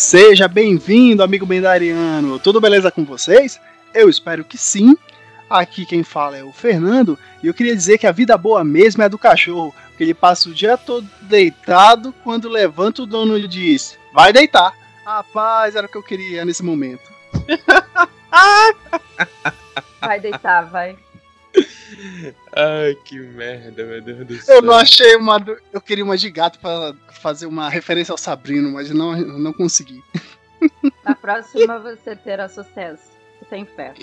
Seja bem-vindo, amigo Bendariano. Tudo beleza com vocês? Eu espero que sim. Aqui quem fala é o Fernando e eu queria dizer que a vida boa mesmo é a do cachorro, porque ele passa o dia todo deitado, quando levanta o dono lhe diz: Vai deitar. Rapaz, era o que eu queria nesse momento. Vai deitar, vai. Ai, que merda, meu Deus do céu. Eu não achei uma. Eu queria uma de gato pra fazer uma referência ao Sabrino, mas não, não consegui. Na próxima você terá sucesso. Você tem fé.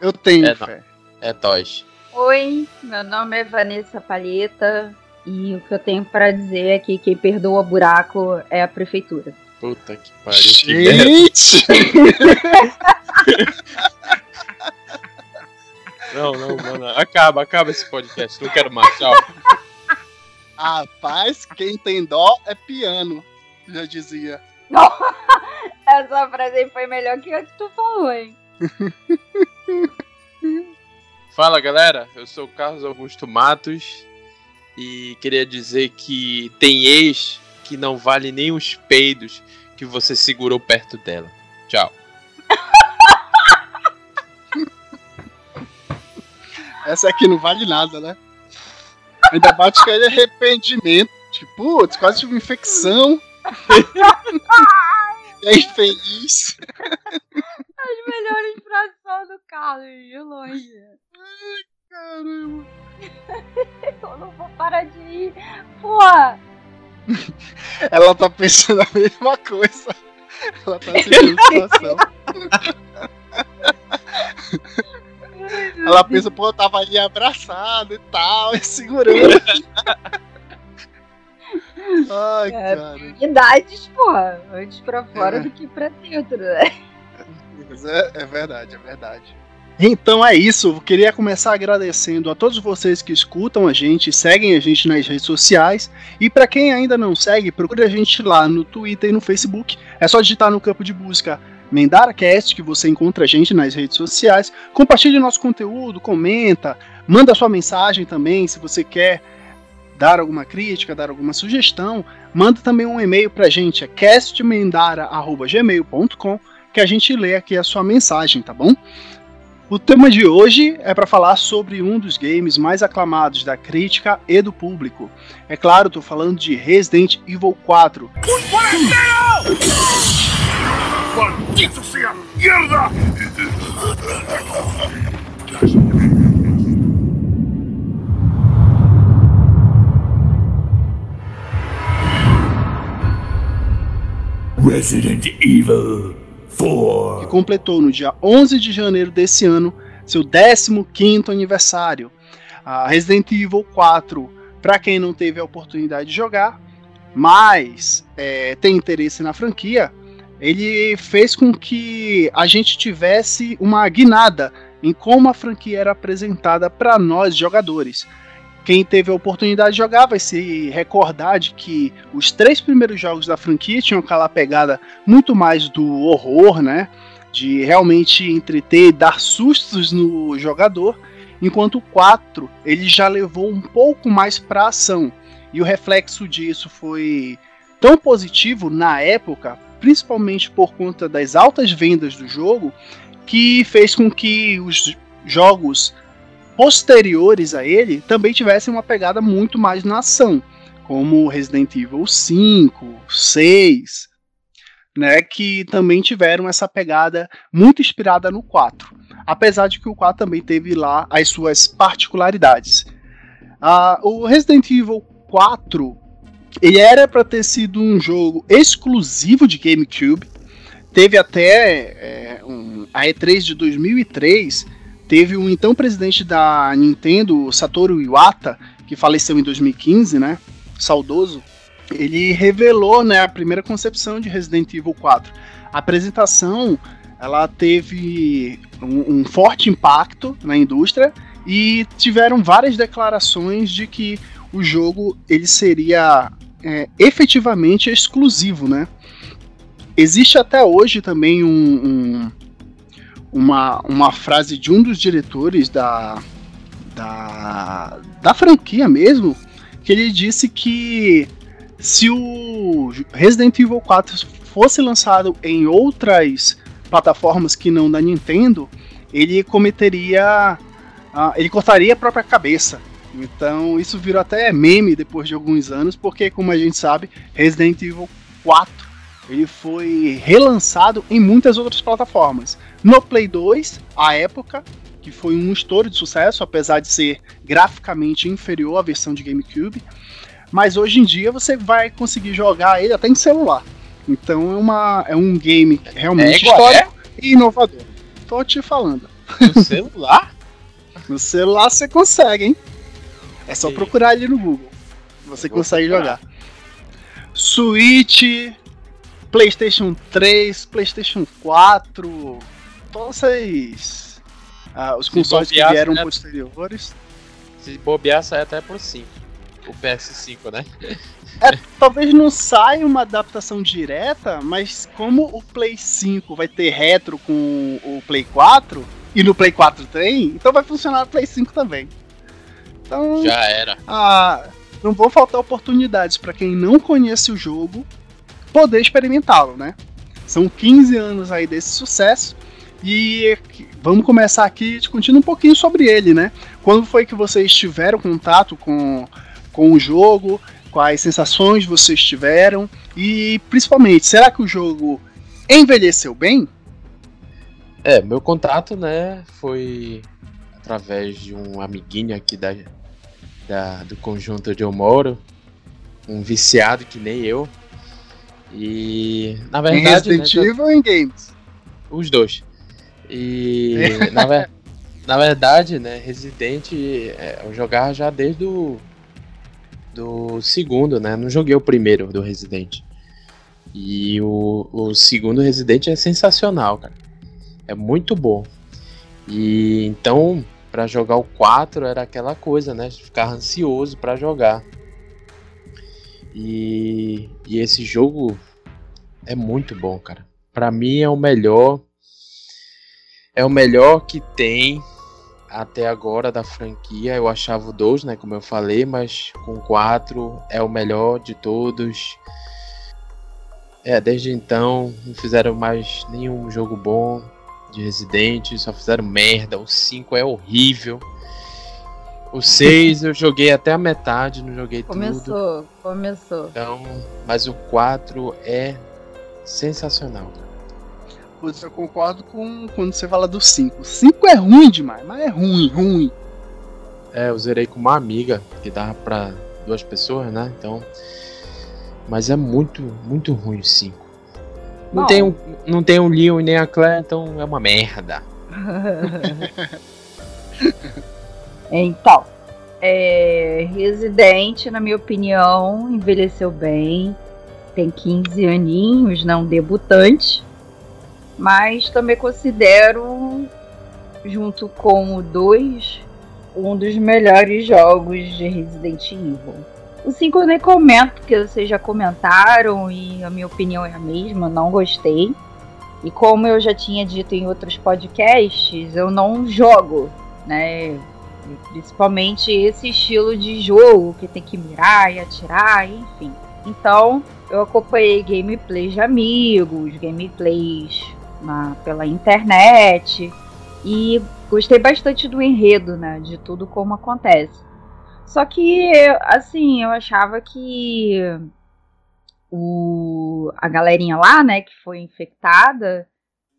Eu tenho É, fé. É Toys. Oi, meu nome é Vanessa Palheta e o que eu tenho pra dizer é que quem perdoa buraco é a prefeitura. Puta que pariu. Gente! Não, não, mano. Acaba, acaba esse podcast. Não quero mais. Tchau. Rapaz, quem tem dó é piano. Já dizia. Essa frase aí foi melhor que a que tu falou, hein? Fala, galera. Eu sou o Carlos Augusto Matos. E queria dizer que tem ex que não vale nem os peidos que você segurou perto dela. Tchau. Essa aqui não vale nada, né? Ainda bate aquele arrependimento. Tipo, putz, quase tive uma infecção. e aí, feliz. As melhores frases do Carlos, de longe. Caramba. Eu não vou parar de ir. Porra! Ela tá pensando a mesma coisa. Ela tá sentindo a situação. Ela pensa, pô, eu tava ali abraçado e tal, e segurando. Ai, É. cara. Idades, porra. Antes pra fora É. do que pra dentro, né? É, é verdade, é verdade. Então é isso, eu queria começar agradecendo a todos vocês que escutam a gente, seguem a gente nas redes sociais. E para quem ainda não segue, procure a gente lá no Twitter e no Facebook. É só digitar no campo de busca MendaraCast que você encontra a gente nas redes sociais. Compartilhe nosso conteúdo, comenta, manda sua mensagem também se você quer dar alguma crítica, dar alguma sugestão. Manda também um e-mail pra gente, é castmendara.gmail.com que a gente lê aqui a sua mensagem, tá bom? O tema de hoje é para falar sobre um dos games mais aclamados da crítica e do público. É claro, tô falando de Resident Evil 4. ¡Maldito sea! ¡Mierda! Resident Evil 4. que completou no dia 11 de janeiro desse ano seu 15º aniversário. A Resident Evil 4, para quem não teve a oportunidade de jogar, mas é, tem interesse na franquia, ele fez com que a gente tivesse uma guinada em como a franquia era apresentada para nós jogadores. Quem teve a oportunidade de jogar vai se recordar de que os três primeiros jogos da franquia tinham aquela pegada muito mais do horror, né? De realmente entreter e dar sustos no jogador, enquanto o 4 ele já levou um pouco mais para ação. E o reflexo disso foi tão positivo na época, principalmente por conta das altas vendas do jogo, que fez com que os jogos posteriores a ele também tivessem uma pegada muito mais na ação, como Resident Evil 5, 6, né, que também tiveram essa pegada muito inspirada no 4. Apesar de que o 4 também teve lá as suas particularidades. Ah, o Resident Evil 4 ele era para ter sido um jogo exclusivo de GameCube. Teve até é, um, a E3 de 2003 teve o então presidente da Nintendo, Satoru Iwata, que faleceu em 2015, né? Saudoso. Ele revelou, né, a primeira concepção de Resident Evil 4. A apresentação, ela teve um, um forte impacto na indústria e tiveram várias declarações de que o jogo ele seria é, efetivamente exclusivo, né? Existe até hoje também um, um uma, uma frase de um dos diretores da, da, da franquia mesmo, que ele disse que se o Resident Evil 4 fosse lançado em outras plataformas que não da Nintendo, ele cometeria. Uh, ele cortaria a própria cabeça. Então isso virou até meme depois de alguns anos, porque como a gente sabe, Resident Evil 4 ele foi relançado em muitas outras plataformas. No Play 2, à época, que foi um estouro de sucesso, apesar de ser graficamente inferior à versão de GameCube. Mas hoje em dia você vai conseguir jogar ele até em celular. Então é, uma, é um game realmente é histórico é? e inovador. Tô te falando. No celular? no celular você consegue, hein? É só procurar ali no Google. Você consegue procurar. jogar. Switch, PlayStation 3, PlayStation 4, todos esses. Ah, os consoles que vieram né? posteriores. Se bobear, sai até pro 5. O PS5, né? É, talvez não saia uma adaptação direta, mas como o Play 5 vai ter retro com o Play 4, e no Play 4 tem, então vai funcionar no Play 5 também. Então, Já era. Ah, não vão faltar oportunidades para quem não conhece o jogo poder experimentá-lo, né? São 15 anos aí desse sucesso e vamos começar aqui discutindo um pouquinho sobre ele, né? Quando foi que vocês tiveram contato com, com o jogo? Quais sensações vocês tiveram? E principalmente, será que o jogo envelheceu bem? É, meu contato, né, foi através de um amiguinho aqui da, da, do conjunto onde eu moro, um viciado que nem eu. E na verdade. Em Resident né, Evil ou em games? Os dois. E na, ver, na, verdade, né, Resident é, eu jogava já desde o do segundo, né? Não joguei o primeiro do Resident. E o, o segundo Resident é sensacional, cara. É muito bom. E então, para jogar o 4 era aquela coisa, né? Ficar ansioso para jogar. E, e esse jogo é muito bom, cara. Para mim é o melhor. É o melhor que tem até agora da franquia. Eu achava o 2, né, como eu falei, mas com 4 é o melhor de todos. É, desde então não fizeram mais nenhum jogo bom de Resident, só fizeram merda. O 5 é horrível. O 6 eu joguei até a metade, não joguei começou, tudo. Começou, começou. Então, mas o 4 é sensacional. Putz, eu concordo com quando você fala do 5. O 5 é ruim demais, mas é ruim, ruim. É, eu zerei com uma amiga, que dava pra duas pessoas, né? Então. Mas é muito, muito ruim o 5. Não tem, um, não tem o Leon e nem a Claire, então é uma merda. então, é, Resident, na minha opinião, envelheceu bem. Tem 15 aninhos, não debutante. Mas também considero, junto com o 2, um dos melhores jogos de Resident Evil. O 5 eu nem comento, porque vocês já comentaram e a minha opinião é a mesma, não gostei. E como eu já tinha dito em outros podcasts, eu não jogo, né? Principalmente esse estilo de jogo que tem que mirar e atirar, enfim. Então, eu acompanhei gameplays de amigos, gameplays na, pela internet e gostei bastante do enredo, né? De tudo como acontece. Só que, assim, eu achava que o, a galerinha lá, né, que foi infectada,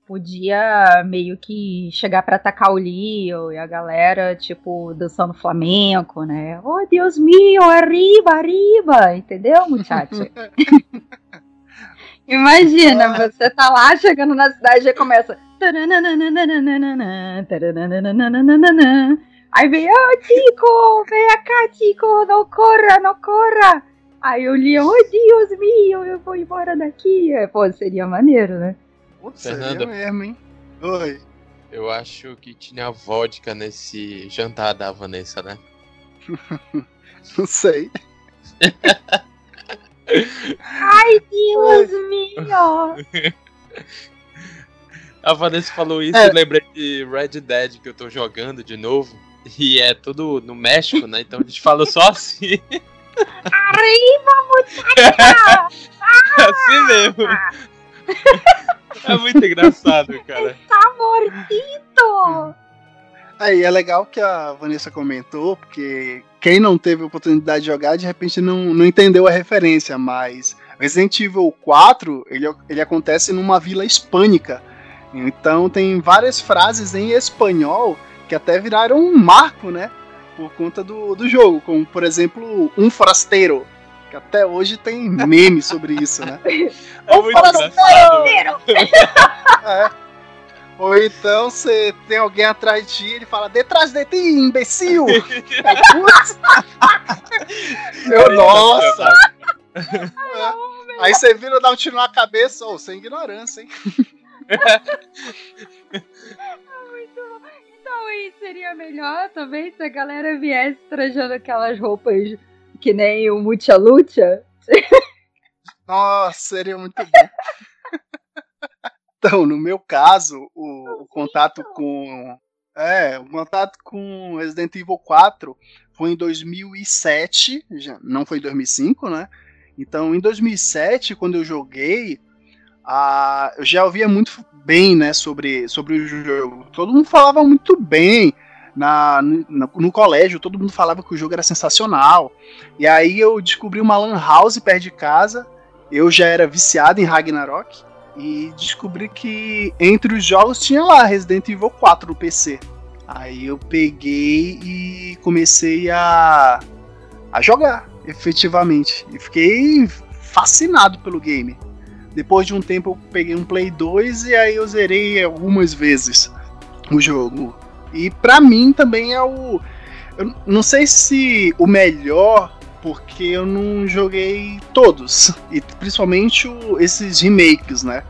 podia meio que chegar para atacar o Leo e a galera, tipo, dançando flamenco, né? Oh, Deus meu, arriba, arriba! Entendeu, muchacho? Imagina, você tá lá chegando na cidade e começa. Aí vem, oh, Tico, vem cá, Tico, não corra, não corra. Aí o Leon, oh Deus meu, eu vou embora daqui. É, pô, seria maneiro, né? Putz, Fernanda, seria mesmo, hein? Oi. Eu acho que tinha vodka nesse jantar da Vanessa, né? não sei. Ai, Deus meu! A Vanessa falou isso é. e lembrei de Red Dead que eu tô jogando de novo. E é tudo no México, né? Então a gente fala só assim. Arriba, muchacha! assim mesmo. É muito engraçado, cara. Tá mortito! Aí é legal que a Vanessa comentou, porque quem não teve oportunidade de jogar, de repente não, não entendeu a referência, mas Resident Evil 4, ele, ele acontece numa vila hispânica. Então tem várias frases em espanhol que até viraram um marco, né? Por conta do, do jogo, como por exemplo, um forasteiro. Que até hoje tem meme sobre isso, né? É muito forasteiro! engraçado. É. Ou então você tem alguém atrás de ti e ele fala, detrás de ti, imbecil! Putz. Eu, nossa! É. Aí você vira dar um tiro na cabeça, ou sem ignorância, hein? Então aí seria melhor também se a galera viesse trajando aquelas roupas que nem o Mucha Lucha. Nossa, seria muito bom. Então, no meu caso, o, o contato com. É, o contato com Resident Evil 4 foi em 2007, já, não foi em 2005, né? Então, em 2007, quando eu joguei, ah, eu já ouvia muito bem, né, sobre, sobre o jogo. Todo mundo falava muito bem na, no, no colégio, todo mundo falava que o jogo era sensacional. E aí eu descobri uma lan house perto de casa. Eu já era viciado em Ragnarok e descobri que entre os jogos tinha lá Resident Evil 4 no PC. Aí eu peguei e comecei a, a jogar, efetivamente. E fiquei fascinado pelo game. Depois de um tempo eu peguei um Play 2 e aí eu zerei algumas vezes o jogo. E pra mim também é o. Eu não sei se o melhor, porque eu não joguei todos. E principalmente o- esses remakes, né?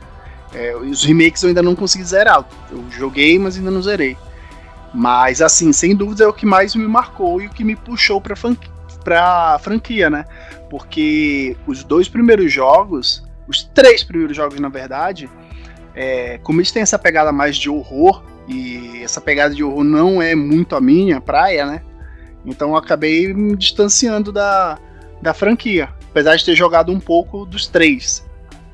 É, os remakes eu ainda não consegui zerar. Eu joguei, mas ainda não zerei. Mas assim, sem dúvida é o que mais me marcou e o que me puxou pra, franqui- pra franquia, né? Porque os dois primeiros jogos, os três primeiros jogos, na verdade, é, como eles têm essa pegada mais de horror, e essa pegada de horror não é muito a minha praia, né? Então eu acabei me distanciando da, da franquia. Apesar de ter jogado um pouco dos três.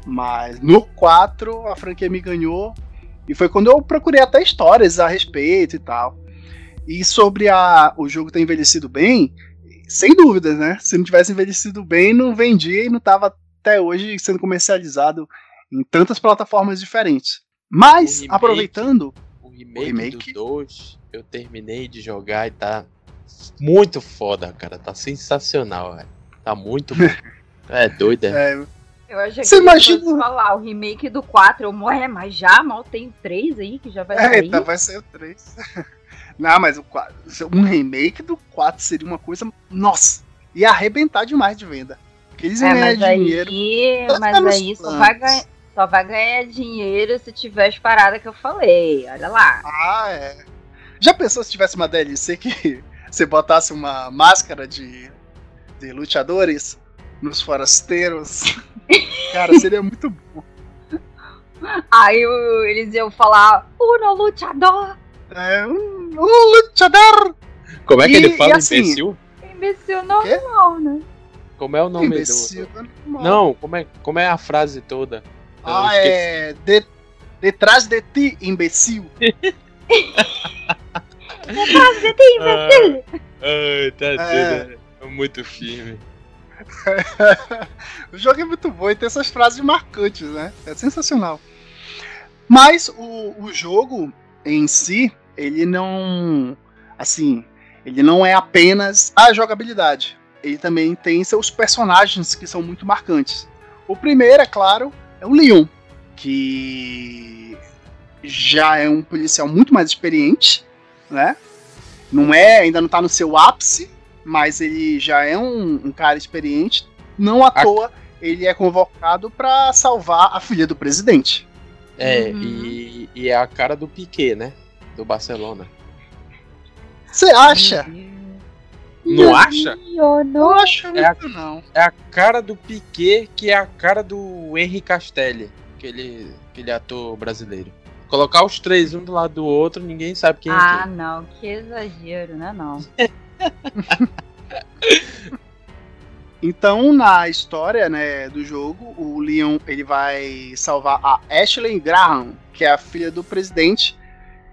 Mas no 4 a franquia me ganhou. E foi quando eu procurei até histórias a respeito e tal. E sobre a, o jogo ter envelhecido bem, sem dúvidas, né? Se não tivesse envelhecido bem, não vendia e não tava até hoje sendo comercializado em tantas plataformas diferentes. Mas, O remake- aproveitando, O remake, remake? do 2, eu terminei de jogar e tá muito foda, cara. Tá sensacional, velho. Tá muito bom. É doido, é. é, Eu achei Você que imagina- falar o remake do 4. Eu morre, mas já mal tem 3 aí que já vai É, sair. então vai ser o 3. Não, mas o 4, um remake do 4 seria uma coisa. Nossa! Ia arrebentar demais de venda. Porque eles É, ganhar mas dinheiro. aí, mas aí só vai, ganhar, só vai ganhar dinheiro se tiver as paradas que eu falei. Olha lá. Ah, é. Já pensou se tivesse uma DLC que você botasse uma máscara de, de lutadores nos forasteiros? Cara, seria muito bom. Aí eles iam falar, Uno luchador. É, um, um lutador! Como é que E- ele fala, e assim- imbecil? Imbecil normal, né? Como é o nome Imbecil. do. Não, como é, como é a frase toda? Eu Ah, esqueci. é. De, detrás de ti, imbecil. Você tem imbecil? Ai, tá É. doido. É muito firme. o jogo é muito bom e tem essas frases marcantes, né? É sensacional. Mas o, o jogo em si, ele não. Assim, ele não é apenas a jogabilidade. Ele também tem seus personagens que são muito marcantes. O primeiro, é claro, é o Leon, que já é um policial muito mais experiente, né? Não é, ainda não tá no seu ápice, mas ele já é um, um cara experiente. Não à A- toa ele é convocado pra salvar a filha do presidente. É, Uhum. e, e é a cara do Piquet, né? Do Barcelona. Você acha? Não acha? Eu Não não. acho É a- muito, não. É a cara do Piquet que é a cara do Henry Castelli, aquele, aquele ator brasileiro. Colocar os três um do lado do outro, ninguém sabe quem Ah, é não, que exagero, né? Não. Então, na história né, do jogo, o Leon ele vai salvar a Ashley Graham, que é a filha do presidente.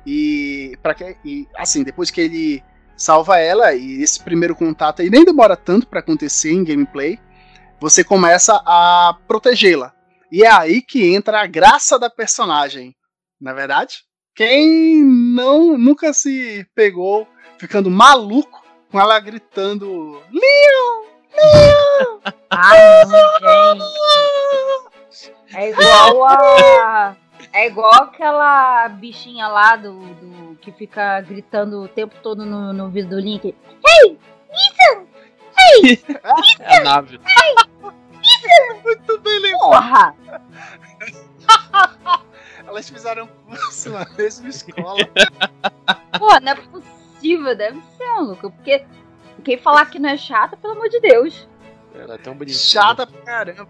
E, para que, e assim, depois que ele salva ela, e esse primeiro contato aí nem demora tanto para acontecer em gameplay, você começa a protegê-la. E é aí que entra a graça da personagem, na é verdade? Quem não nunca se pegou ficando maluco com ela gritando Leon! Leon! Gente. É igual a. É igual aquela bichinha lá do, do que fica gritando o tempo todo no, no vídeo do Link. Hey! Ethan! Hey! É a nave. Muito bem lembrado. Porra! Elas fizeram curso na mesma escola. Pô, não é possível, deve ser, maluco. Porque quem falar que não é chata, pelo amor de Deus. Ela é tão bonitinha. Chata pra caramba.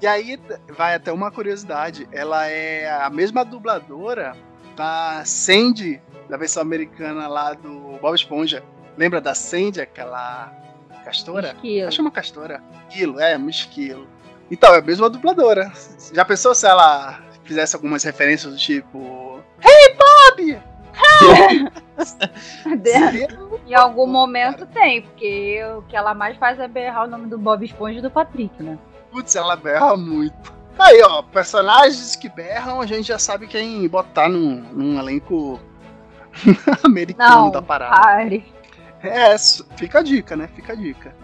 E aí vai até uma curiosidade. Ela é a mesma dubladora da Sandy, da versão americana lá do Bob Esponja. Lembra da Sandy, aquela castora? Esquilo. Acho uma castora. Esquilo, é, um esquilo. Então, é a mesma dubladora. Já pensou se ela fizesse algumas referências do tipo. Hey Bob! Em algum momento tem, porque o que ela mais faz é berrar o nome do Bob Esponja e do Patrick, né? Putz, ela berra muito. Aí, ó, personagens que berram, a gente já sabe quem botar num, num elenco americano Não, da parada. pare. É, fica a dica, né? Fica a dica.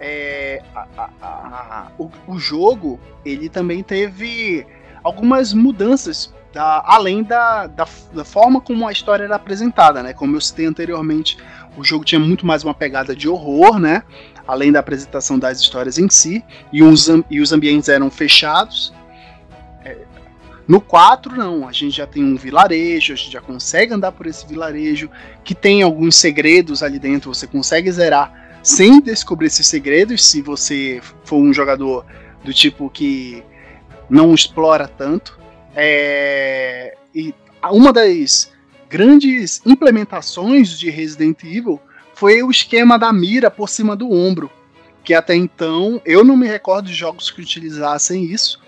É, a- a- a- o, o jogo, ele também teve algumas mudanças, da- além da, da, da forma como a história era apresentada, né? Como eu citei anteriormente, o jogo tinha muito mais uma pegada de horror, né? Além da apresentação das histórias em si, e am- e os ambientes eram fechados. É, no 4, não, a gente já tem um vilarejo, a gente já consegue andar por esse vilarejo, que tem alguns segredos ali dentro, você consegue zerar sem descobrir esses segredos, se você for um jogador do tipo que não explora tanto. É, e uma das grandes implementações de Resident Evil foi o esquema da mira por cima do ombro, que até então eu não me recordo de jogos que utilizassem isso,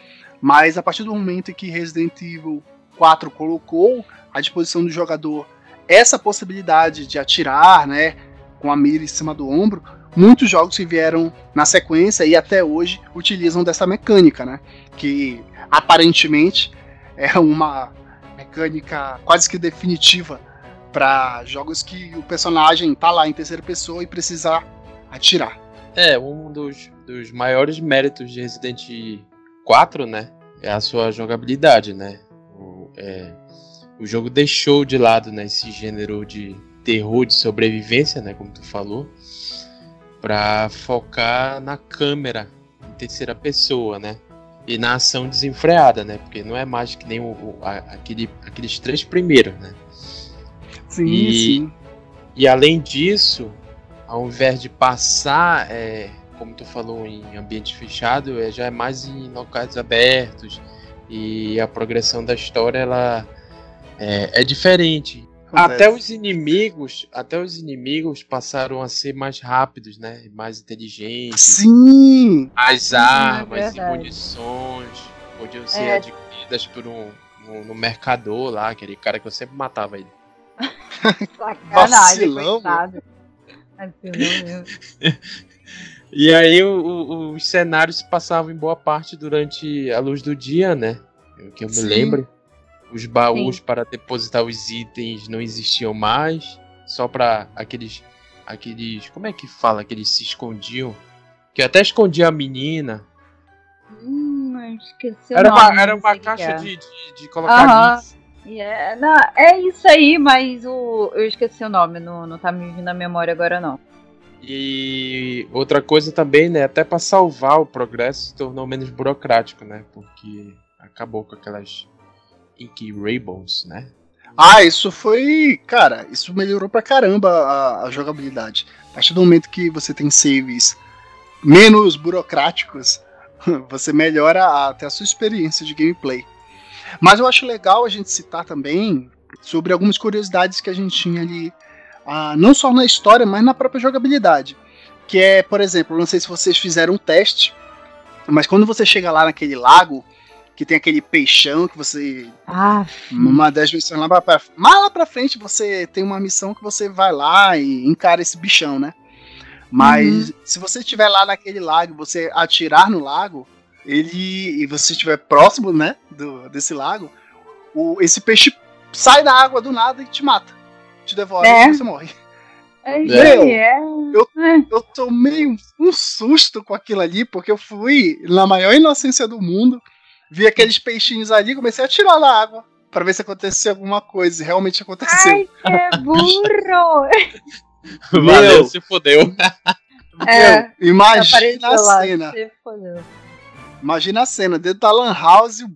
mas a partir do momento em que Resident Evil 4 colocou à disposição do jogador essa possibilidade de atirar, né, com a mira em cima do ombro, muitos jogos que vieram na sequência e até hoje utilizam dessa mecânica, né, que aparentemente é uma mecânica quase que definitiva para jogos que o personagem tá lá em terceira pessoa e precisa atirar. É, um dos, dos maiores méritos de Resident 4, né? É a sua jogabilidade, né? O, é, o jogo deixou de lado né, esse gênero de terror de sobrevivência, né? Como tu falou, pra focar na câmera em terceira pessoa, né? E na ação desenfreada, né? Porque não é mais que nem o, o- a- aquele, aqueles três primeiros, né? Sim, E- sim. E além disso, ao invés de passar, é, como tu falou, em ambiente fechado, é, já é mais em locais abertos e a progressão da história ela é, é diferente. Acontece. Até os inimigos, até os inimigos passaram a ser mais rápidos, né? Mais inteligentes. Sim! As é armas e verdade. munições podiam ser É. adquiridas por um no, no mercador lá, aquele cara que eu sempre matava ele. Sacanagem, Vacilão, coitado. E aí o- o- os cenários passavam em boa parte durante a luz do dia, né? O que eu me Sim. lembro. Os baús Sim. para depositar os itens não existiam mais. Só para aqueles. aqueles. Como é que fala que eles se escondiam? Que eu até escondia a menina. Hum, esqueci o Era nome, uma, era uma caixa de, de, de colocar Aham. lixo. E É, não, é isso aí, mas o, eu esqueci o nome, não, não tá me vindo à memória agora não. E outra coisa também, né? Até para salvar o progresso se tornou menos burocrático, né? Porque acabou com aquelas Ink Rainbows, né? Ah, isso foi. Cara, isso melhorou pra caramba a, a jogabilidade. A partir do momento que você tem saves menos burocráticos, você melhora até a sua experiência de gameplay. Mas eu acho legal a gente citar também sobre algumas curiosidades que a gente tinha ali, ah, não só na história, mas na própria jogabilidade. que é, por exemplo, não sei se vocês fizeram um teste, mas quando você chega lá naquele lago, que tem aquele peixão que você. Ah, Uma das missões lá pra, pra, mais lá pra frente, você tem uma missão que você vai lá e encara esse bichão, né? Mas se você estiver lá naquele lago, você atirar no lago, ele. e você estiver próximo, né? Do, desse lago, o, esse peixe sai da água do nada e te mata. Te devora É. e você morre. é, Meu, é. Eu tomei um, um susto com aquilo ali, porque eu fui na maior inocência do mundo, vi aqueles peixinhos ali, comecei a tirar na água pra ver se acontecia alguma coisa. E realmente aconteceu. Ai, que é burro! Valeu, Meu. se fodeu. É, Meu, imagina a lá, cena. se fodeu. Imagina a cena, dentro da Lan House, o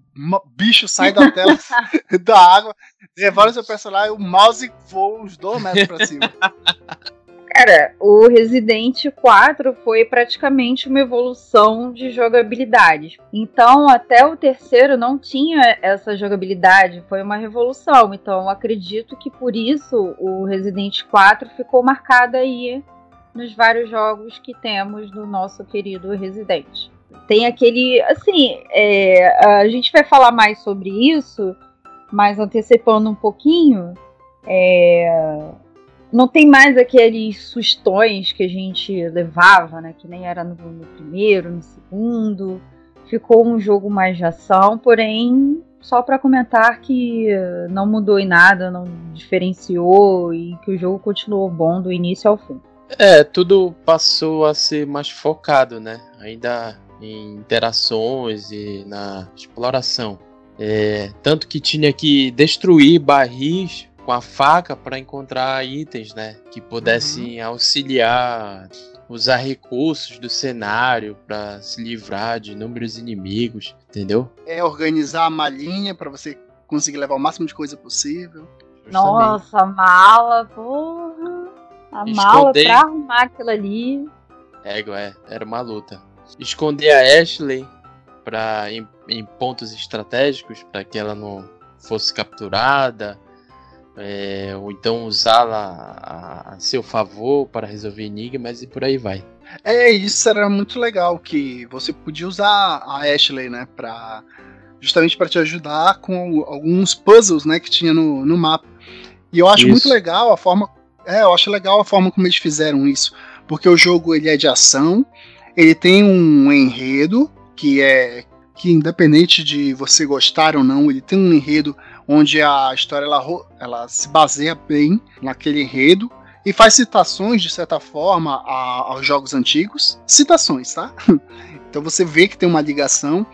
bicho sai da tela da água, devora o seu personagem, o mouse voa uns dois metros pra cima. Cara, o Resident 4 foi praticamente uma evolução de jogabilidade. Então, até o terceiro não tinha essa jogabilidade, foi uma revolução. Então, eu acredito que por isso o Resident 4 ficou marcado aí nos vários jogos que temos do nosso querido Resident. Tem aquele. Assim, é, a gente vai falar mais sobre isso, mas antecipando um pouquinho. É, não tem mais aqueles sustões que a gente levava, né? Que nem era no, no primeiro, no segundo. Ficou um jogo mais de ação, porém, só para comentar que não mudou em nada, não diferenciou e que o jogo continuou bom do início ao fim. É, tudo passou a ser mais focado, né? Ainda em interações e na exploração. É, tanto que tinha que destruir barris com a faca para encontrar itens, né? Que pudessem auxiliar, usar recursos do cenário para se livrar de inúmeros inimigos, entendeu? É organizar a malinha pra você conseguir levar o máximo de coisa possível. Justamente. Nossa, mala, porra! A mala Esconder. pra arrumar aquilo ali. Égua, é, era uma luta. Esconder a Ashley pra, em, em pontos estratégicos para que ela não fosse capturada, é, ou então usá-la a, a seu favor para resolver enigmas e por aí vai. É, isso era muito legal, que você podia usar a Ashley, né, pra, justamente para te ajudar com alguns puzzles, né, que tinha no, no mapa. E eu acho Isso. muito legal a forma, é, eu acho legal a forma como eles fizeram isso, porque o jogo ele é de ação, ele tem um enredo que é que independente de você gostar ou não, ele tem um enredo onde a história ela, ela se baseia bem naquele enredo e faz citações, de certa forma, a- aos jogos antigos. Citações, tá? Então você vê que tem uma ligação,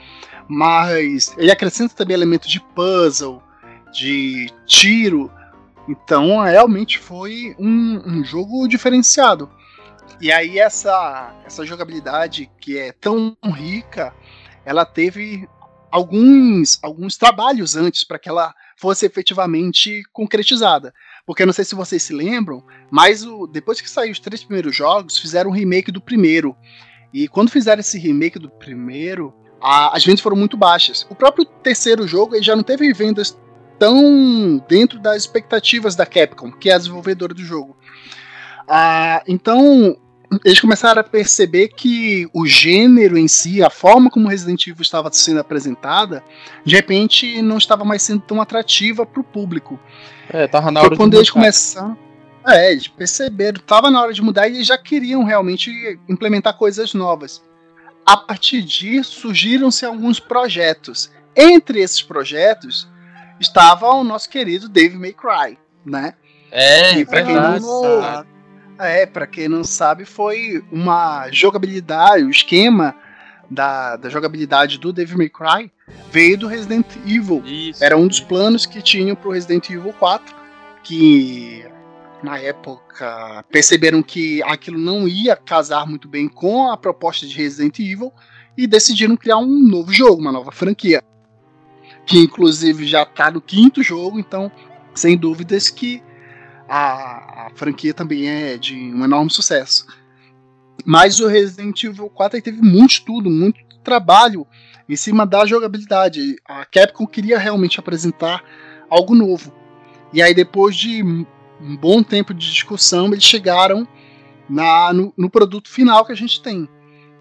mas ele acrescenta também elementos de puzzle, de tiro. Então realmente foi um, um jogo diferenciado. E aí essa, essa jogabilidade que é tão rica, ela teve alguns, alguns trabalhos antes para que ela fosse efetivamente concretizada. Porque eu não sei se vocês se lembram, mas o, depois que saiu os três primeiros jogos, fizeram um remake do primeiro. E quando fizeram esse remake do primeiro, a- as vendas foram muito baixas. O próprio terceiro jogo ele já não teve vendas tão dentro das expectativas da Capcom, que é a desenvolvedora do jogo. Ah, então, eles começaram a perceber que o gênero em si, a forma como Resident Evil estava sendo apresentada, de repente não estava mais sendo tão atrativa para o público. É, tava na hora Foi quando de eles mudar. começaram. É, eles perceberam, tava na hora de mudar e eles já queriam realmente implementar coisas novas. A partir disso, surgiram-se alguns projetos. Entre esses projetos estava o nosso querido Dave May Cry, né? É, E pra quem verdade, não-. É, pra quem não sabe, foi uma jogabilidade, o esquema da, da jogabilidade do Dave May Cry veio do Resident Evil. Isso. Era um dos planos que tinham pro Resident Evil 4, que na época perceberam que aquilo não ia casar muito bem com a proposta de Resident Evil e decidiram criar um novo jogo, uma nova franquia. Que inclusive já tá no quinto jogo, então sem dúvidas que a, a franquia também é de um enorme sucesso. Mas o Resident Evil 4 aí teve muito estudo, muito trabalho em cima da jogabilidade. A Capcom queria realmente apresentar algo novo. E aí, depois de um um bom tempo de discussão, eles chegaram na, no, no produto final que a gente tem.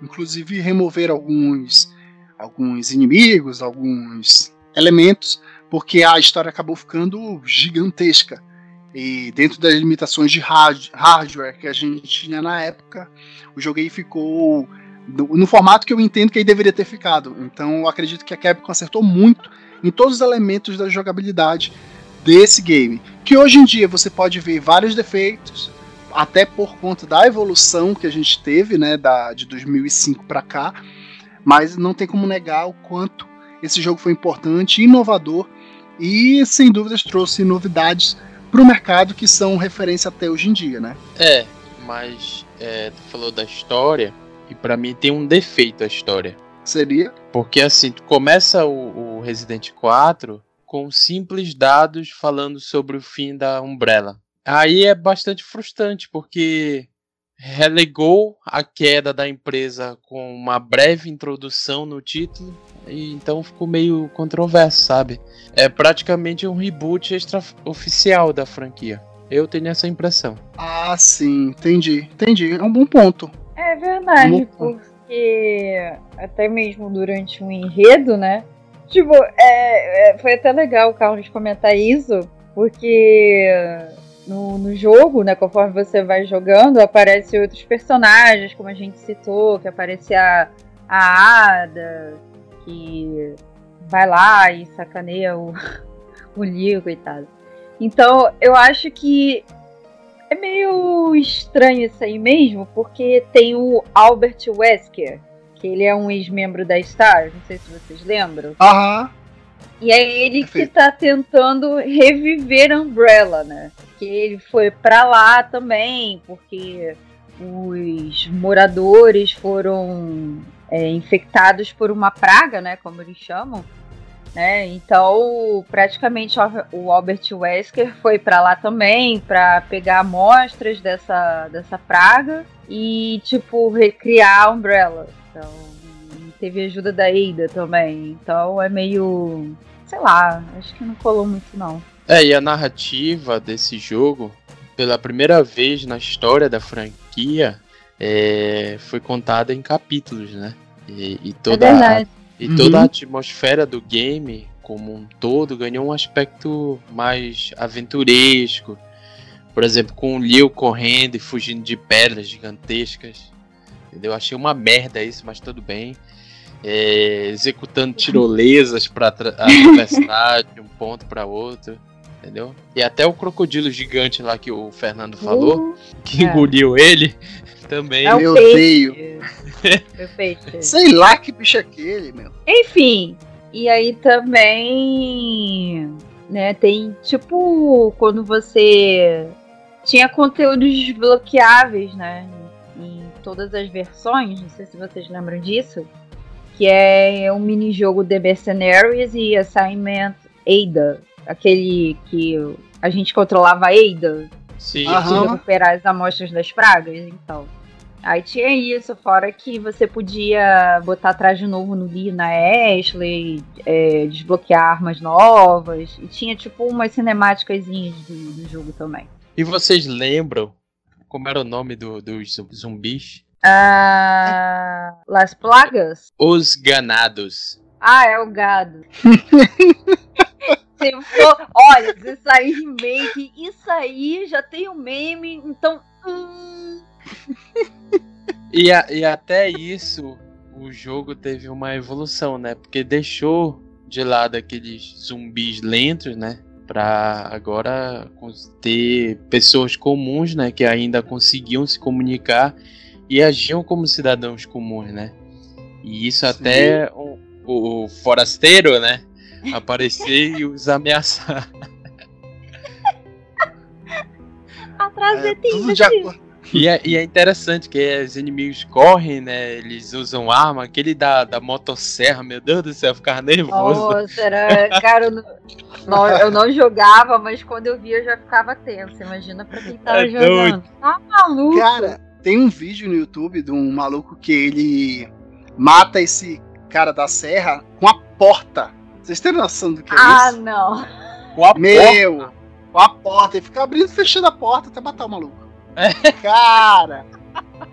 Inclusive remover alguns, alguns inimigos, alguns elementos, porque a história acabou ficando gigantesca. E dentro das limitações de hard, hardware que a gente tinha na época, o jogo aí ficou no, no, formato que eu entendo que ele deveria ter ficado. Então eu acredito que a Capcom acertou muito em todos os elementos da jogabilidade desse game. Que hoje em dia você pode ver vários defeitos, até por conta da evolução que a gente teve, né, da, de 2005 para cá, mas não tem como negar o quanto esse jogo foi importante, inovador e sem dúvidas trouxe novidades para o mercado que são referência até hoje em dia, né? É, mas é, tu falou da história e para mim tem um defeito a história. Seria? Porque assim, tu começa o, o Resident 4 com simples dados falando sobre o fim da Umbrella. Aí é bastante frustrante, porque relegou a queda da empresa com uma breve introdução no título, e então ficou meio controverso, sabe? É praticamente um reboot extraoficial da franquia. Eu tenho essa impressão. Ah, sim, entendi. Entendi. É um bom ponto. É verdade, um porque até mesmo durante um enredo, né? Tipo, é, é, foi até legal o Carlos comentar isso, porque no, no jogo, né, conforme você vai jogando, aparecem outros personagens, como a gente citou, que aparece a, a Ada, que vai lá e sacaneia o, o Leo, coitado. Então, eu acho que é meio estranho isso aí mesmo, porque tem o Albert Wesker, que ele é um ex-membro da Star, não sei se vocês lembram. Aham. E é ele que tá tentando reviver a Umbrella, né? Ele foi para lá também, porque os moradores foram é, infectados por uma praga, né? Como eles chamam. Né? Então, praticamente o Albert Wesker foi para lá também para pegar amostras dessa, dessa praga e, tipo, recriar a Umbrella. Então, teve ajuda da Ada também. Então, é meio. Sei lá, acho que não colou muito, não. É, e a narrativa desse jogo, pela primeira vez na história da franquia, é, foi contada em capítulos, né? E, e toda, é a, e uhum. toda a atmosfera do game, como um todo, ganhou um aspecto mais aventuresco. Por exemplo, com o Leo correndo e fugindo de pedras gigantescas. Entendeu? Achei uma merda isso, mas tudo bem. É, executando tirolesas para atravessar de um ponto para outro. Entendeu? E até o crocodilo gigante lá que o Fernando falou, uh, que é. engoliu ele, também. É meu Deus. Sei lá que bicho é aquele, meu. Enfim, e aí também, né, tem tipo quando você tinha conteúdos desbloqueáveis, né, em todas as versões, não sei se vocês lembram disso, que é um mini jogo The Mercenaries e Assignment Ada, aquele que a gente controlava a Ada. Sim. Uhum. recuperar as amostras das pragas, então. Aí tinha isso, fora que você podia botar traje novo no Lee na Ashley, é, desbloquear armas novas, e tinha tipo umas cinemáticas do, do jogo também. E vocês lembram como era o nome do, dos zumbis? Ah, Las Plagas? Os Ganados. Ah, é o gado. Se for, olha, isso aí remake, isso aí já tem o um meme, então. Hum. e, a, e até isso, o jogo teve uma evolução, né? Porque deixou de lado aqueles zumbis lentos, né? Pra agora ter pessoas comuns, né? Que ainda conseguiam se comunicar e agiam como cidadãos comuns, né? E isso Sim. até o, o, forasteiro, né? Aparecer e os ameaçar. Atrás é, de ti, e é, e é interessante que os inimigos correm, né? Eles usam arma, aquele da, da motosserra, meu Deus do céu, ficar nervoso. Nossa, era, cara, eu não, eu não jogava, mas quando eu via eu já ficava tenso. Imagina pra quem tava é jogando. Doido. Tá maluco? Cara, tem um vídeo no YouTube de um maluco que ele mata esse cara da serra com a porta. Vocês têm noção do que é ah, isso? Ah, não. Com a Meu, porta. com a porta. Ele fica abrindo e fechando a porta até matar o maluco. É. Cara,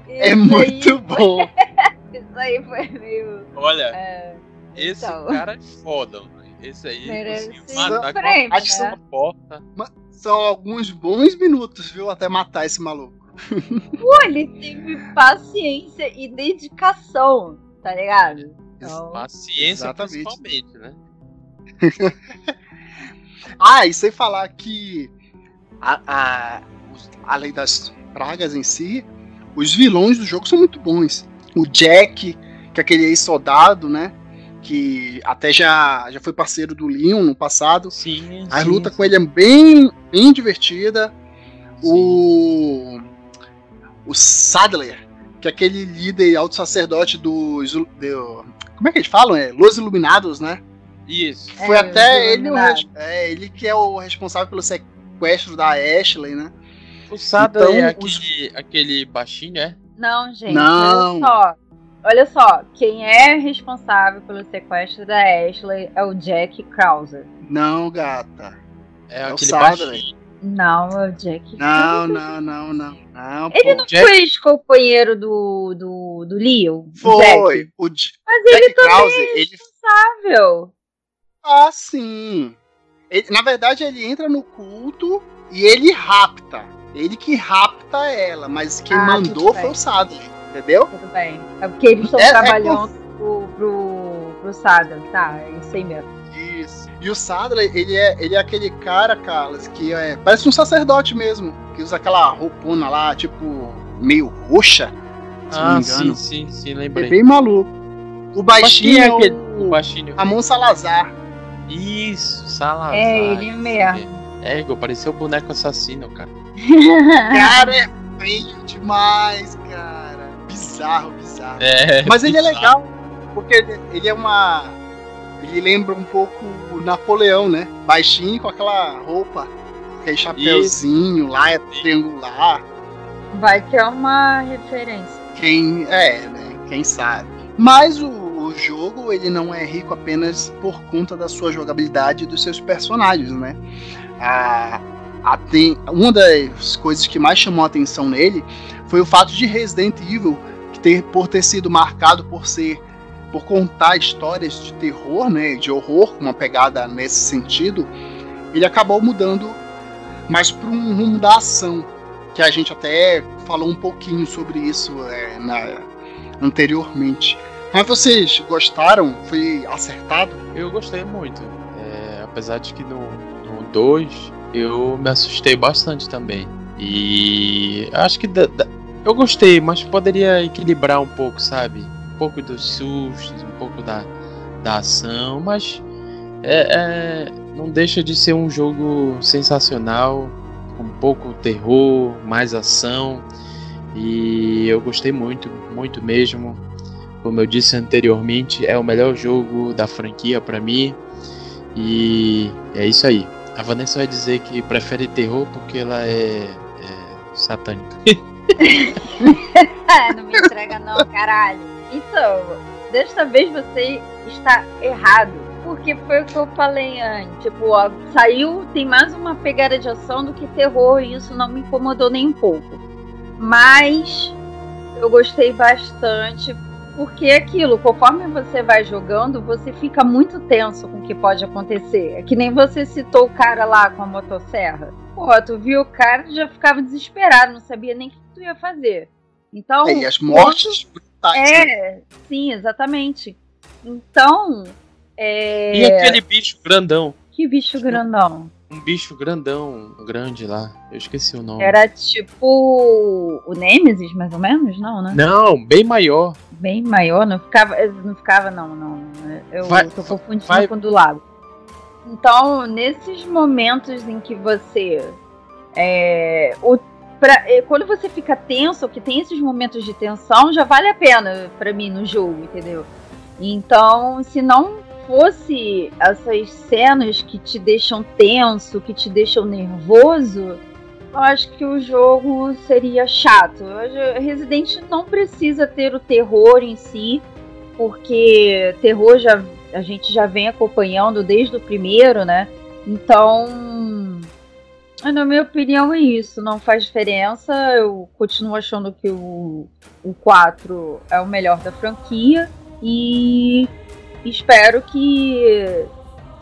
É muito aí, bom. Isso aí foi meio. Olha, é, esse então. cara é foda, mano. Esse aí Merece conseguiu matar com prêmio, uma Acho que né? uma porta. São alguns bons minutos, viu? Até matar esse maluco. Pô, ele teve paciência e dedicação, tá ligado? Então, Paciência, Exatamente. principalmente, né? Ah, e sem falar que a- a- além das pragas em si, os vilões do jogo são muito bons. O Jack, que é aquele ex-soldado, né? Que até já, já foi parceiro do Leon no passado. Sim. A sim, luta sim. com ele é bem, bem divertida. O. O Sadler, que é aquele líder alto sacerdote dos. Do, como é que eles falam? É, Los Iluminados, né? Isso. É, Foi até os ele, o é, ele que é o responsável pelo sequestro da Ashley, né? O Sadler Então, é aquele, aquele baixinho, é? Não, gente, Não. olha só. Olha só, quem é responsável pelo sequestro da Ashley é o Jack Krauser. Não, gata. É, É o baixinho. Não, é o Jack Não, não, não, não. Não, Ele pô. não Jack- foi ex-companheiro do, do, do Leon? o Foi. Jack? O J- Mas Jack ele também Krause, é ele responsável. Ah, sim. Ele- na verdade, ele entra no culto e ele rapta. Ele que rapta ela, mas quem Ah, mandou foi o Sadler, entendeu? Tudo bem. É porque eles estão É- é trabalhando pro, pro, pro Sadler, tá? É isso aí mesmo. Isso. E o Sadler, ele é, ele é aquele cara, Carlos, que é, parece um sacerdote mesmo, que usa aquela roupona lá, tipo, meio roxa, se não Ah, me sim, engano. sim, sim, É lembrei. bem maluco. O baixinho é é aquele o o baixinho. Ramon Salazar. Isso, Salazar. É ele mesmo. É, igual parecia o boneco assassino, cara. Cara, é feio demais, cara. Bizarro, bizarro. É, Mas ele é bizarro. legal, porque ele, ele é uma. Ele lembra um pouco o Napoleão, né? Baixinho com aquela roupa, aquele chapéuzinho lá, é triangular. Vai que é uma referência. Quem é, né? Quem sabe. Mas o, o jogo ele não é rico apenas por conta da sua jogabilidade e dos seus personagens, né? A, a tem, uma das coisas que mais chamou a atenção nele foi o fato de Resident Evil ter, por ter sido marcado por ser por contar histórias de terror, né, de horror, com uma pegada nesse sentido, ele acabou mudando mais para um rumo da ação, que a gente até falou um pouquinho sobre isso é, na- anteriormente. Mas vocês gostaram? Foi acertado? Eu gostei muito. É, apesar de que no 2 eu me assustei bastante também. E acho que da- da- eu gostei, mas poderia equilibrar um pouco, sabe? Um pouco dos sustos, um pouco da, da ação, mas é, é- não deixa de ser um jogo sensacional, com pouco terror, mais ação. E eu gostei muito, muito mesmo. Como eu disse anteriormente, é o melhor jogo da franquia pra mim. E é isso aí. A Vanessa vai dizer que prefere terror porque ela é, é satânica. Não me entrega não, caralho. Então, desta vez você está errado. Porque foi o que eu falei antes. Tipo, ó, saiu, tem mais uma pegada de ação do que terror e isso não me incomodou nem um pouco. Mas eu gostei bastante porque é aquilo, conforme você vai jogando, você fica muito tenso com o que pode acontecer. É que nem você citou o cara lá com a motosserra. Pô, tu viu o cara e já ficava desesperado, não sabia nem o que tu ia fazer. Então, É, e as mortes brutais. né? é, sim, exatamente. Então, é... E aquele bicho grandão? que bicho grandão. Um bicho grandão, grande lá. Eu esqueci o nome. Era tipo o Nemesis, mais ou menos, não, né? Não, bem maior. Bem maior, não ficava, não ficava não, não. Eu Vai- tô confundindo vai- com o do lago. Então, nesses momentos em que você é, o, pra- é, quando você fica tenso, que tem esses momentos de tensão, já vale a pena pra mim no jogo, entendeu? Então, se não fosse essas cenas que te deixam tenso, que te deixam nervoso, eu acho que o jogo seria chato. Resident não precisa ter o terror em si, porque terror já a gente já vem acompanhando desde o primeiro, né? Então Na minha opinião é isso, não faz diferença. Eu continuo achando que o, o 4 é o melhor da franquia e espero que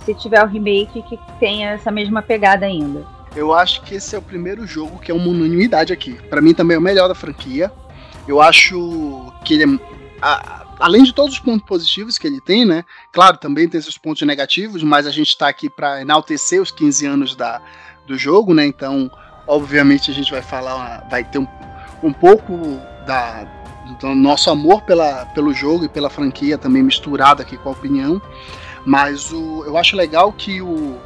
se tiver o remake que tenha essa mesma pegada ainda. Eu acho que esse é o primeiro jogo que é uma unanimidade aqui. Pra mim também é o melhor da franquia. Eu acho que ele é. a- além de todos os pontos positivos que ele tem, né? Claro, também tem seus pontos negativos, mas a gente tá aqui pra enaltecer os 15 anos da, do jogo, né? Então, obviamente, a gente vai falar, vai ter um, um pouco da, do nosso amor pela, pelo jogo e pela franquia também misturado aqui com a opinião. Mas o, eu acho legal que o,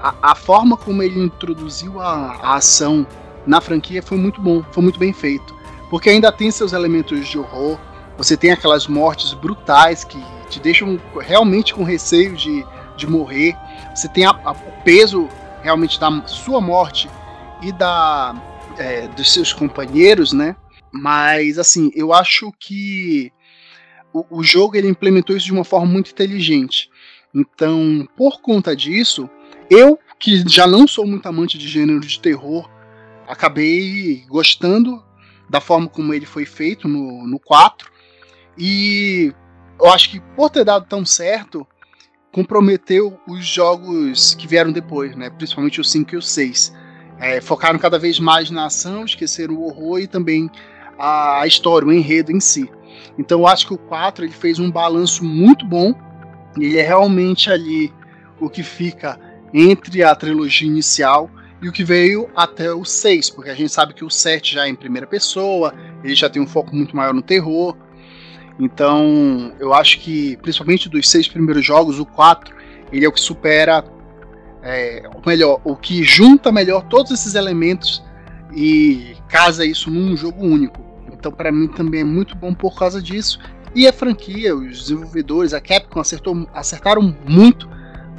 a, a forma como ele introduziu a, a ação na franquia foi muito bom, foi muito bem feito. Porque ainda tem seus elementos de horror, você tem aquelas mortes brutais que te deixam realmente com receio de, de morrer. Você tem a- a- o peso realmente da sua morte e da é, dos seus companheiros, né? Mas assim, eu acho que o, o jogo ele implementou isso de uma forma muito inteligente. Então, por conta disso, eu que já não sou muito amante de gênero de terror, acabei gostando da forma como ele foi feito no, no 4. E eu acho que por ter dado tão certo, comprometeu os jogos que vieram depois, né? Principalmente o 5 e o 6. É, focaram cada vez mais na ação, esqueceram o horror e também a, história, o enredo em si. Então eu acho que o 4 ele fez um balanço muito bom. Ele é realmente ali o que fica entre a trilogia inicial e o que veio até o 6, porque a gente sabe que o 7 já é em primeira pessoa, ele já tem um foco muito maior no terror. Então, eu acho que, principalmente dos seis primeiros jogos, o 4, ele é o que supera, é, o melhor, o que junta melhor todos esses elementos e casa isso num jogo único. Então, para mim também é muito bom por causa disso. E a franquia, os desenvolvedores, a Capcom acertou, acertaram muito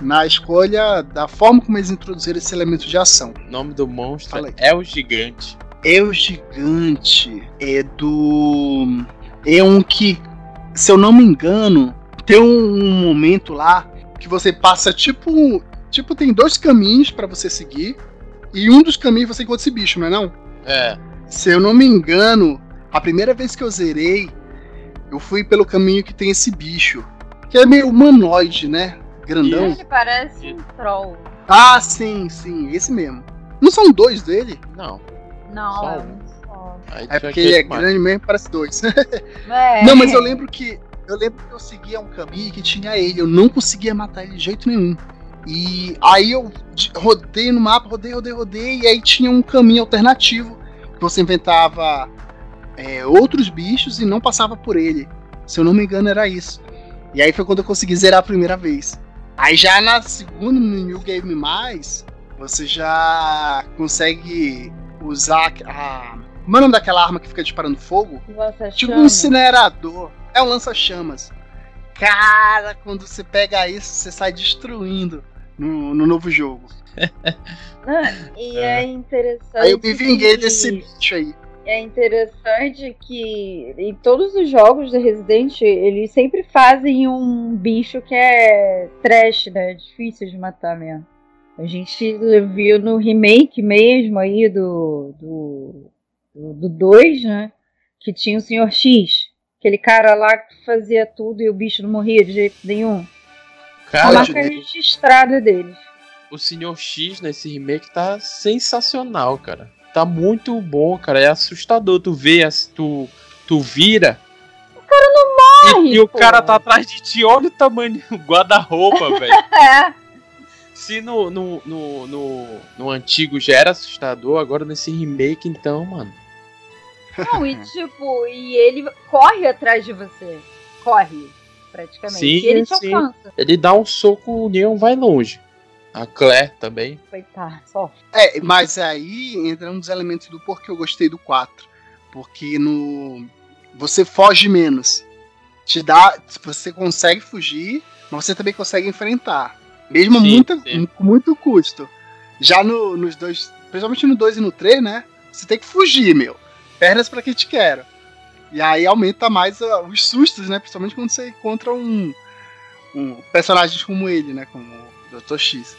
na escolha da forma como eles introduziram esse elemento de ação. O nome do monstro Fala aí. é o gigante. É o gigante é do. É um que, se eu não me engano, tem um momento lá que você passa tipo. Tipo, tem dois caminhos pra você seguir. E um dos caminhos você encontra esse bicho, não é não? É. Se eu não me engano, a primeira vez que eu zerei, eu fui pelo caminho que tem esse bicho. Que é meio humanoide, né? Grandão. Ele parece um troll. Ah, sim, sim, esse mesmo. Não são dois dele? Não. Não, Só é um. só. Aí É porque ele é mais. grande mesmo, parece dois. É. Não, mas eu lembro que eu lembro que eu seguia um caminho que tinha ele, eu não conseguia matar ele de jeito nenhum. E aí eu de- rodei no mapa, rodei, rodei, rodei, e aí tinha um caminho alternativo que você inventava é, outros bichos e não passava por ele. Se eu não me engano, era isso. E aí foi quando eu consegui zerar a primeira vez. Aí já na segunda, no New Game Mais, você já consegue usar a. Como é o nome daquela arma que fica disparando fogo? Tipo chama. um incinerador. É um lança-chamas. Cara, quando você pega isso, você sai destruindo no, no novo jogo. Ah, E é, interessante. Aí eu me vinguei que- desse bicho aí. É interessante que em todos os jogos da Resident, eles sempre fazem um bicho que é trash, né? Difícil de matar mesmo. A gente viu no remake mesmo aí do do do 2, né? Que tinha o Sr. X. Aquele cara lá que fazia tudo e o bicho não morria de jeito nenhum. A Cara, Olha, marca Juninho. registrada deles. o Sr. X nesse remake tá sensacional, cara. Tá muito bom, cara. É assustador. Tu vê, tu, tu vira. O cara não morre, E, e o cara tá atrás de ti. Olha o tamanho do guarda-roupa, velho. É. Se no, no, no, no, no antigo já era assustador, agora nesse remake, então, mano. Não, e tipo, e ele corre atrás de você. Corre, praticamente. Sim, e ele te sim. alcança. Ele dá um soco, o Neon vai longe. A Claire também. Coitado, só. É, mas aí entra um dos elementos do porquê eu gostei do 4. Porque no. Você foge menos. Te dá. Você consegue fugir, mas você também consegue enfrentar. Mesmo Sim, muito, sim. com muito custo. Já no- nos dois. Principalmente no 2 e no 3, né? Você tem que fugir, meu. Pernas pra que te quero. E aí aumenta mais ah, os sustos, né? Principalmente quando você encontra um. um personagens como ele, né? Como Dr. X.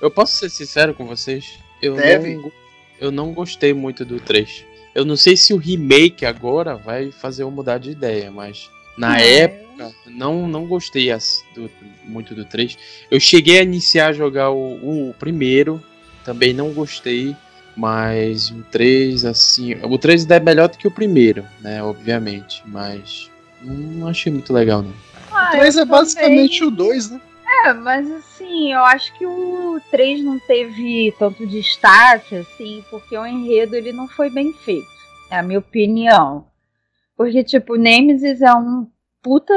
Eu posso ser sincero com vocês? Eu Deve. não, eu não gostei muito do 3. Eu não sei se o remake agora vai fazer eu mudar de ideia, mas na É. época não, não gostei as- do- muito do 3. Eu cheguei a iniciar a jogar o, o primeiro, também não gostei, mas o 3, assim. O 3 ainda é melhor do que o primeiro, né? Obviamente, mas não achei muito legal, não. Ah, O 3 eu é basicamente também- o 2, né? É, mas assim, eu acho que o 3 não teve tanto destaque, assim, porque o enredo ele não foi bem feito. É a minha opinião. Porque, tipo, Nemesis é um puta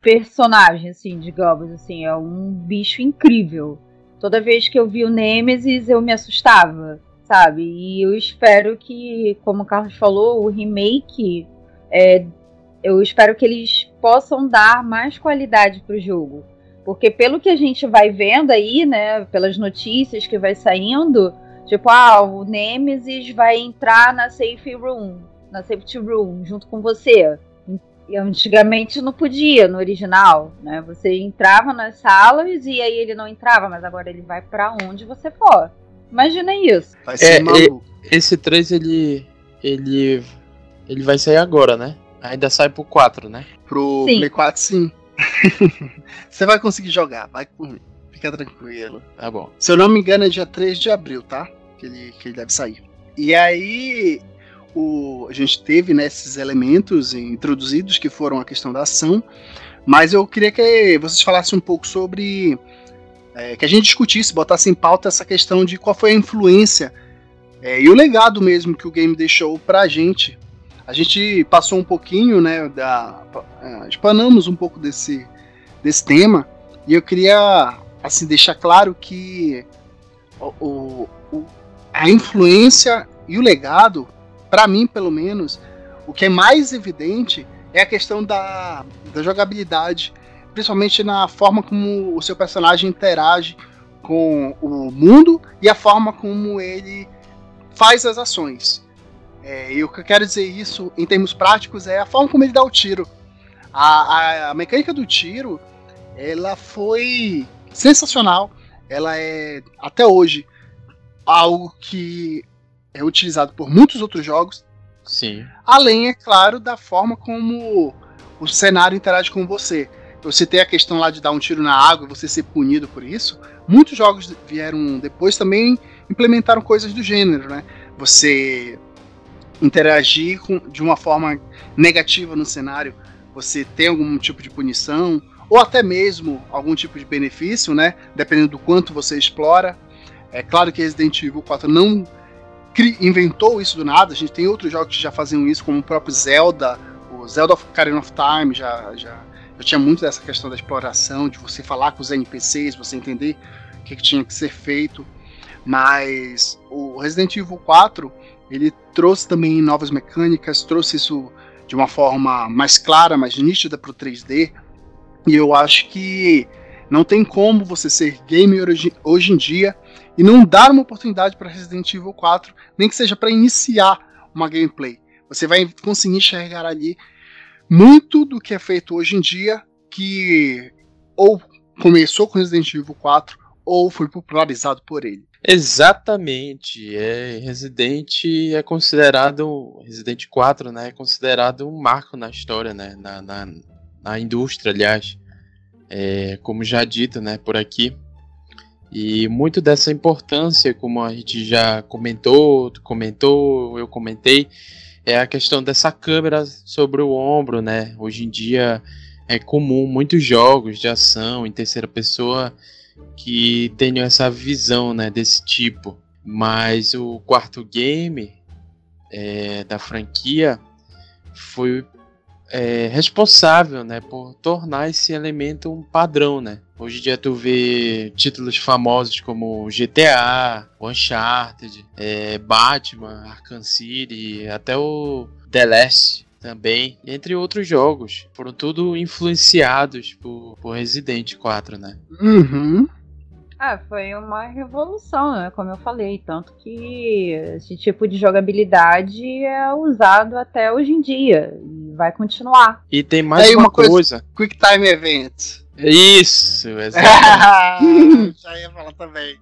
personagem, assim, digamos assim, é um bicho incrível. Toda vez que eu vi o Nemesis, eu me assustava, sabe? E eu espero que, como o Carlos falou, o remake, é, eu espero que eles possam dar mais qualidade pro jogo. Porque pelo que a gente vai vendo aí, né, pelas notícias que vai saindo, tipo, ah, o Nemesis vai entrar na safe room, na safety room, junto com você. E antigamente não podia no original, né? Você entrava nas salas e aí ele não entrava, mas agora ele vai pra onde você for. Imagina isso. Vai ser É, maluco. Esse 3 ele. ele. ele vai sair agora, né? Ainda sai pro 4, né? Pro Sim. Play 4, sim. Você vai conseguir jogar, vai mim. Fica tranquilo. Tá bom. Se eu não me engano, é dia 3 de abril, tá? Que ele, que ele deve sair. E aí, o, a gente teve né, esses elementos introduzidos que foram a questão da ação. Mas eu queria que vocês falassem um pouco sobre. é, que a gente discutisse, botasse em pauta essa questão de qual foi a influência é, e o legado mesmo que o game deixou pra gente. A gente passou um pouquinho, né? Da, é, expanamos um pouco desse, desse tema. E eu queria assim deixar claro que o- o- a influência e o legado, para mim pelo menos, o que é mais evidente é a questão da, da jogabilidade, principalmente na forma como o seu personagem interage com o mundo e a forma como ele faz as ações. É, e o que eu quero dizer isso em termos práticos é a forma como ele dá o tiro. A, a- a mecânica do tiro, ela foi sensacional. Ela é, até hoje, algo que é utilizado por muitos outros jogos. Sim. Além, é claro, da forma como o cenário interage com você. Eu citei a questão lá de dar um tiro na água e você ser punido por isso. Muitos jogos vieram depois também implementaram coisas do gênero, né? Você interagir com, de uma forma negativa no cenário, você tem algum tipo de punição, ou até mesmo algum tipo de benefício, né? Dependendo do quanto você explora. É claro que Resident Evil 4 não inventou isso do nada, a gente tem outros jogos que já faziam isso, como o próprio Zelda, o Zelda of Ocarina of Time já, já, já tinha muito dessa questão da exploração, de você falar com os NPCs, você entender o que, que tinha que ser feito. Mas o Resident Evil 4 ele trouxe também novas mecânicas, trouxe isso de uma forma mais clara, mais nítida para o 3D. E eu acho que não tem como você ser gamer hoje, em dia e não dar uma oportunidade para Resident Evil 4, nem que seja para iniciar uma gameplay. Você vai conseguir enxergar ali muito do que é feito hoje em dia, que ou começou com Resident Evil 4 ou foi popularizado por ele. Exatamente. É, Resident é considerado. Resident 4, né? É considerado um marco na história, né? Na, na, na indústria, aliás. É, como já dito, né? Por aqui. E muito dessa importância, como a gente já comentou, comentou, eu comentei, é a questão dessa câmera sobre o ombro, né? Hoje em dia é comum muitos jogos de ação em terceira pessoa que tenham essa visão, né, desse tipo. Mas o quarto game é, da franquia foi é, responsável, né, por tornar esse elemento um padrão, né. Hoje em dia tu vê títulos famosos como GTA, Uncharted, é, Batman, Arkham City, até o The Last também, entre outros jogos. Foram tudo influenciados por, por Resident 4, né? Uhum. Ah, foi uma revolução, né? Como eu falei. Tanto que esse tipo de jogabilidade é usado até hoje em dia. E vai continuar. E tem mais uma, uma coisa- coisa. Quick Time Event. Isso, exato. Já ia falar também.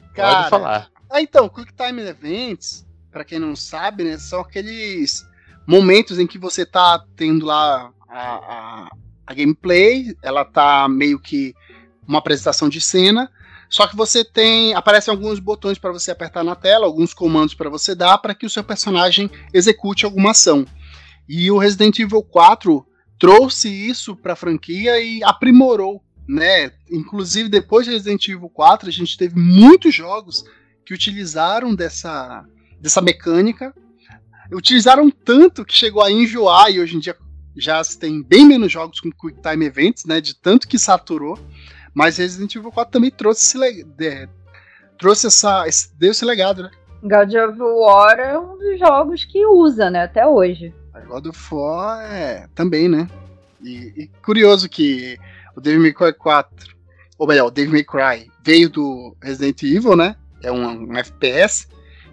Pode Cara, falar. Ah, então, Quick Time Events, para quem não sabe, né, são aqueles momentos em que você tá tendo lá a, a, a gameplay, ela tá meio que uma apresentação de cena, só que você tem. Aparecem alguns botões para você apertar na tela, alguns comandos para você dar para que o seu personagem execute alguma ação. E o Resident Evil 4 trouxe isso para a franquia e aprimorou, né? Inclusive depois de Resident Evil 4, a gente teve muitos jogos que utilizaram dessa, dessa mecânica. Utilizaram tanto que chegou a enjoar e hoje em dia já tem bem menos jogos com Quick Time Events, né? De tanto que saturou. Mas Resident Evil 4 também trouxe esse, é, trouxe essa, esse, deu esse legado, né? God of War é um dos jogos que usa, né, até hoje. God of War é também, né? E, e curioso que o Devil May Cry 4, ou melhor, o Devil May Cry veio do Resident Evil, né? É um, um FPS.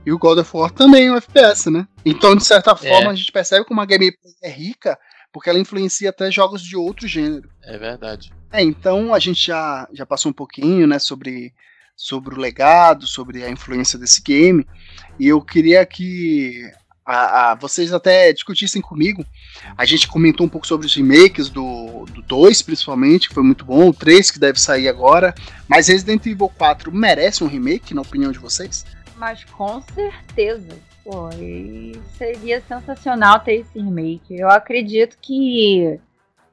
E o God of War também é um FPS, né? Então, de certa forma, é. a gente percebe como a gameplay é rica, porque ela influencia até jogos de outro gênero. É verdade. É, então a gente já, já passou um pouquinho, né, sobre, sobre o legado, sobre a influência desse game, e eu queria que a, a, vocês até discutissem comigo. A gente comentou um pouco sobre os remakes do 2, principalmente, que foi muito bom, o 3 que deve sair agora, mas Resident Evil 4 merece um remake, na opinião de vocês? Mas com certeza. Pô, seria sensacional ter esse remake. Eu acredito que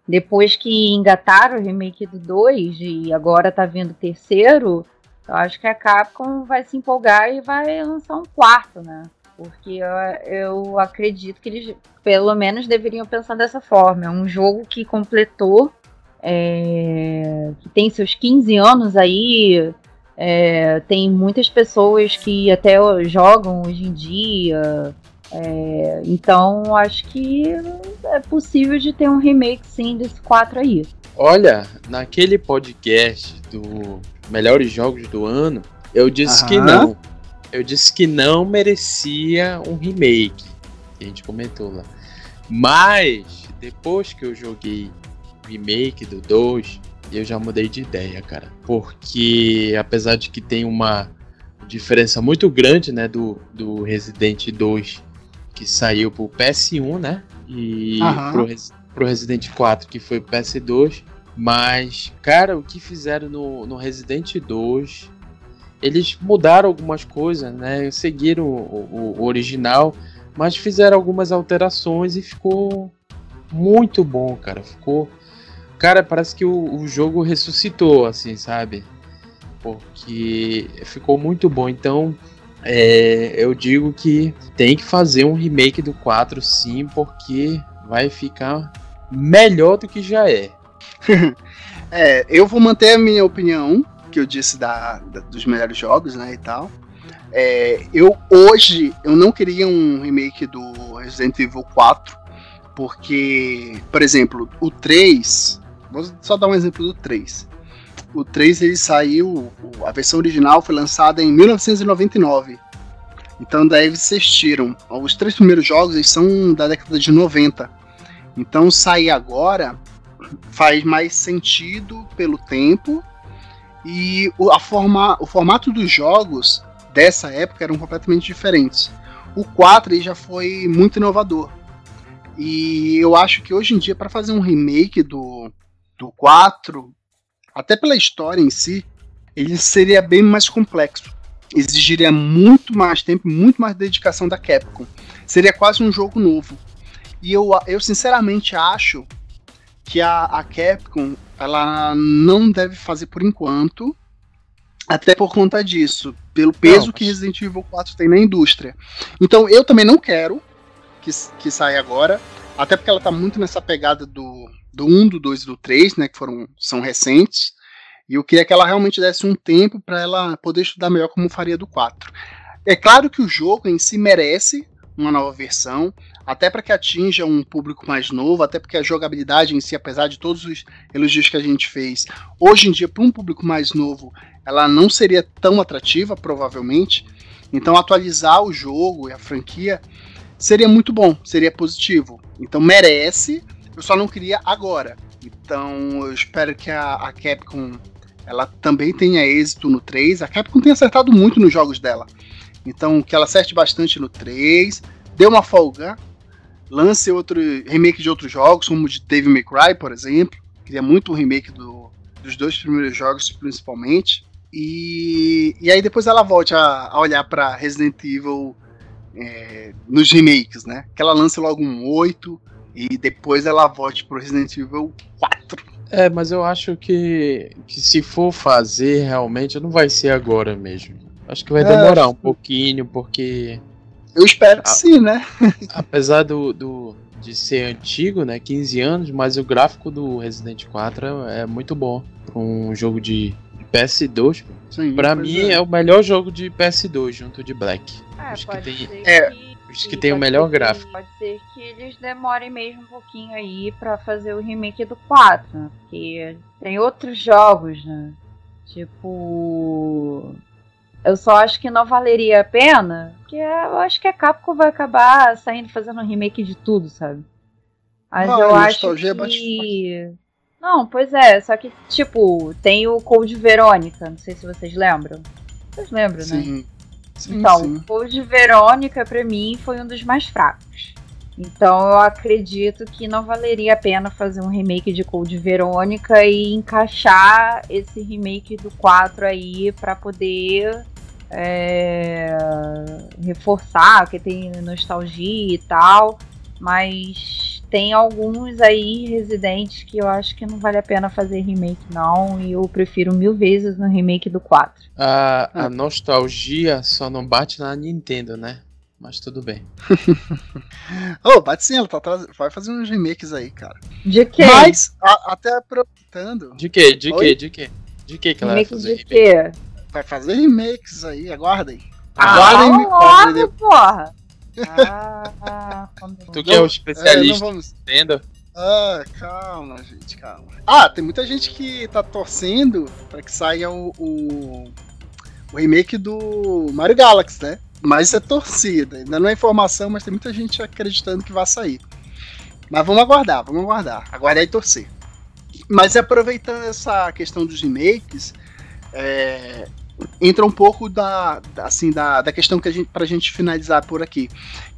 depois que engataram o remake do 2 e agora tá vindo o terceiro, eu acho que a Capcom vai se empolgar e vai lançar um quarto, né? Porque eu, eu acredito que eles, pelo menos, deveriam pensar dessa forma. É um jogo que completou, é, que tem seus 15 anos aí, é, tem muitas pessoas que até jogam hoje em dia. É, então acho que é possível de ter um remake sim desse 4 aí. Olha, naquele podcast do Melhores Jogos do Ano, eu disse Aham. que não. Eu disse que não merecia um remake. Que a gente comentou lá. Mas, depois que eu joguei o remake do 2, eu já mudei de ideia, cara. Porque, apesar de que tem uma diferença muito grande, né, do, do Resident 2 que saiu pro PS1, né? E pro, pro Resident 4, que foi pro PS2. Mas, cara, o que fizeram no, no Resident 2, eles mudaram algumas coisas, né? Seguiram o, o, o original, mas fizeram algumas alterações e ficou muito bom, cara. Ficou. Cara, parece que o, o jogo ressuscitou, assim, sabe? Porque ficou muito bom. Então, é, eu digo que tem que fazer um remake do 4 sim, porque vai ficar melhor do que já é. é, eu vou manter a minha opinião, que eu disse da, da dos melhores jogos, né, e tal. É, eu hoje eu não queria um remake do Resident Evil 4, porque, por exemplo, o 3, vou só dar um exemplo do 3 o 3 ele saiu, a versão original foi lançada em 1999. Então daí vocês tiram. Os três primeiros jogos eles são da década de 90. Então sair agora faz mais sentido pelo tempo e a forma, o formato dos jogos dessa época eram completamente diferentes. O 4 já foi muito inovador. E eu acho que hoje em dia, para fazer um remake do, do 4, até pela história em si, ele seria bem mais complexo. Exigiria muito mais tempo, muito mais dedicação da Capcom. Seria quase um jogo novo. E eu, eu sinceramente acho que a, a Capcom ela não deve fazer por enquanto, até por conta disso, pelo peso não, que Resident Evil 4 tem na indústria. Então eu também não quero que, que saia agora, até porque ela tá muito nessa pegada do, do 1, do 2 e do 3, né, que foram, são recentes, e eu queria que ela realmente desse um tempo para ela poder estudar melhor como faria do 4. É claro que o jogo em si merece uma nova versão, até para que atinja um público mais novo, até porque a jogabilidade em si, apesar de todos os elogios que a gente fez, hoje em dia para um público mais novo, ela não seria tão atrativa, provavelmente. Então atualizar o jogo e a franquia seria muito bom, seria positivo. Então merece, eu só não queria agora. Então eu espero que a, a Capcom ela também tenha êxito no 3. A Capcom tem acertado muito nos jogos dela. Então, que ela acerte bastante no 3, dê uma folga, lance outro remake de outros jogos, como de Devil May Cry, por exemplo. Queria muito um remake do, dos dois primeiros jogos, principalmente. E, e aí depois ela volte a, a olhar para Resident Evil é, nos remakes, né? Que ela lance logo um 8 e depois ela volte pro Resident Evil 4. É, mas eu acho que, que se for fazer realmente não vai ser agora mesmo. Acho que vai demorar é, um pouquinho, porque. Eu espero que a, sim, né? apesar do, do, de ser antigo, né? 15 anos, mas o gráfico do Resident 4 é, é muito bom. Um jogo de, PS2. Sim, pra mim é. é. o melhor jogo de PS2 junto de Black. É, acho que tem, é, que, acho que tem o melhor gráfico. Pode ser que eles demorem mesmo um pouquinho aí para fazer o remake do 4, né? porque tem outros jogos, né? Tipo, eu só acho que não valeria a pena, porque eu acho que a Capcom vai acabar saindo fazendo um remake de tudo, sabe? Mas não, eu acho é que não, pois é, só que, tipo, tem o Code Verônica, não sei se vocês lembram. Vocês lembram, né? sim. né? Sim, então, sim. o Code Verônica, pra mim, foi um dos mais fracos. Então, eu acredito que não valeria a pena fazer um remake de Code Verônica e encaixar esse remake do 4 aí para poder é, reforçar, que tem nostalgia e tal. Mas tem alguns aí residentes que eu acho que não vale a pena fazer remake, não. E eu prefiro mil vezes no remake do 4. A, a nostalgia só não bate na Nintendo, né? Mas tudo bem. oh, bate sim, ela tá, vai fazer uns remakes aí, cara. De quê? Mas, a, até aproveitando. De quê? De quê? De quê? De quê que ela remake vai fazer? De remake? quê? Vai fazer remakes aí, aguardem. Ah, aguardem, aguardem. porra! Ah, tu que é o especialista, é, vamos... entenda? Ah, calma, gente, calma. Ah, tem muita gente que tá torcendo para que saia o, o, o, remake do Mario Galaxy, né? Mas isso é torcida, ainda não é informação, mas tem muita gente acreditando que vai sair. Mas vamos aguardar, vamos aguardar. Aguardar e torcer. Mas aproveitando essa questão dos remakes, é, entra um pouco da, assim da, da questão que a gente pra gente finalizar por aqui,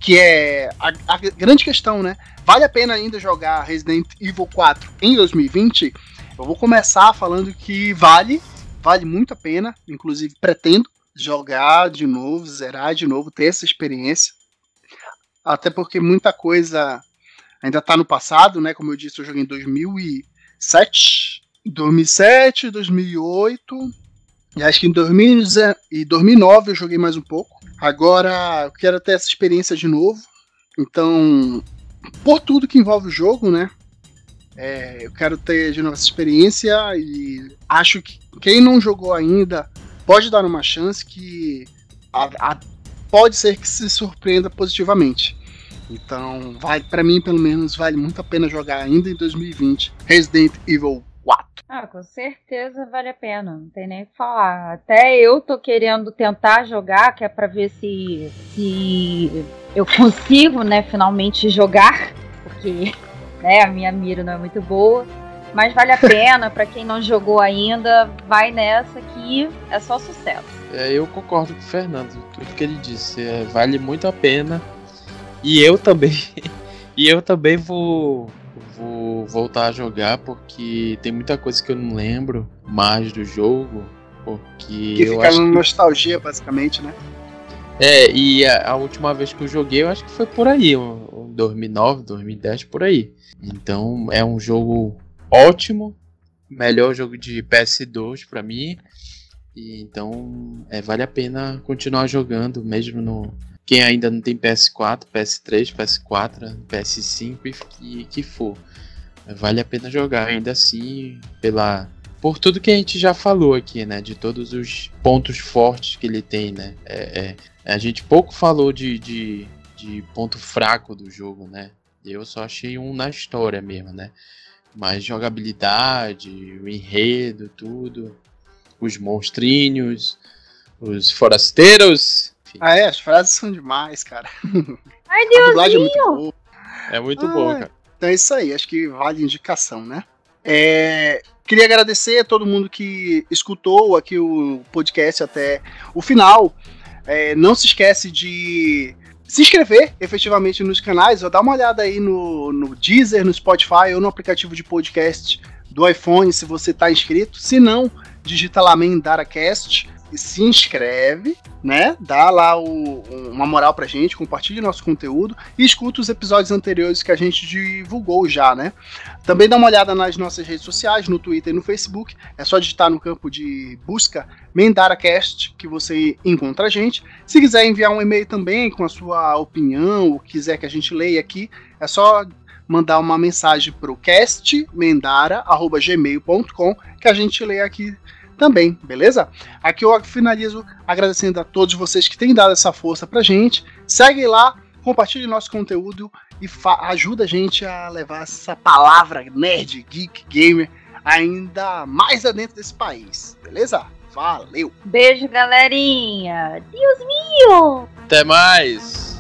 que é a, a, grande questão, né? Vale a pena ainda jogar Resident Evil 4 em 2020? Eu vou começar falando que vale, vale muito a pena, inclusive pretendo jogar de novo, zerar de novo, ter essa experiência. Até porque muita coisa ainda tá no passado, né? Como eu disse, eu joguei em 2007, 2007, 2008, e acho que em 2009 eu joguei mais um pouco. Agora eu quero ter essa experiência de novo. Então, por tudo que envolve o jogo, né? É, eu quero ter de novo essa experiência e acho que quem não jogou ainda pode dar uma chance que a, a, pode ser que se surpreenda positivamente. Então, vale para mim pelo menos vale muito a pena jogar ainda em 2020 Resident Evil 4. Ah, com certeza vale a pena, não tem nem o que falar. Até eu tô querendo tentar jogar, que é pra ver se, se eu consigo, né, finalmente jogar, porque né, a minha mira não é muito boa. Mas vale a pena, para quem não jogou ainda, vai nessa que é só sucesso. É, eu concordo com o Fernando, tudo que ele disse, é, vale muito a pena. E eu também, e eu também vou vou voltar a jogar porque tem muita coisa que eu não lembro mais do jogo. Porque. Que fica na nostalgia, basicamente, né? É, e a, a, última vez que eu joguei, eu acho que foi por aí, um, um 2009, 2010, por aí. Então é um jogo ótimo, melhor jogo de PS2 para mim. E, então é, vale a pena continuar jogando, mesmo no, quem ainda não tem PS4, PS3, PS4, PS5 e que for. Vale a pena jogar ainda assim pela por tudo que a gente já falou aqui, né? De todos os pontos fortes que ele tem, né? É, é, a gente pouco falou de, de, de, ponto fraco do jogo, né? Eu só achei um na história mesmo, né? Mas jogabilidade, o enredo, tudo, os monstrinhos, os forasteiros, ah, é, as frases são demais, cara. Ai, Deus A dublagem é muito boa. É muito ah, boa, cara. Então é isso aí, acho que vale indicação, né? É, Queria agradecer a todo mundo que escutou aqui o podcast até o final. É, não se esquece de se inscrever efetivamente nos canais, ou dar uma olhada aí no, no Deezer, no Spotify ou no aplicativo de podcast do iPhone se você está inscrito. Se não, digita lá MenDaraCast se inscreve, né? Dá lá o, uma moral pra gente, compartilhe nosso conteúdo e escuta os episódios anteriores que a gente divulgou já, né? Também dá uma olhada nas nossas redes sociais, no Twitter e no Facebook. É só digitar no campo de busca MendaraCast que você encontra a gente. Se quiser enviar um e-mail também com a sua opinião, ou quiser que a gente leia aqui, é só mandar uma mensagem para o castmendara.gmail.com que a gente lê aqui também, beleza? Aqui eu finalizo agradecendo a todos vocês que têm dado essa força pra gente. Segue lá, compartilhe nosso conteúdo e ajuda a gente a levar essa palavra nerd, geek, gamer ainda mais adentro desse país, beleza? Valeu! Beijo, galerinha! Deus meu! Até mais!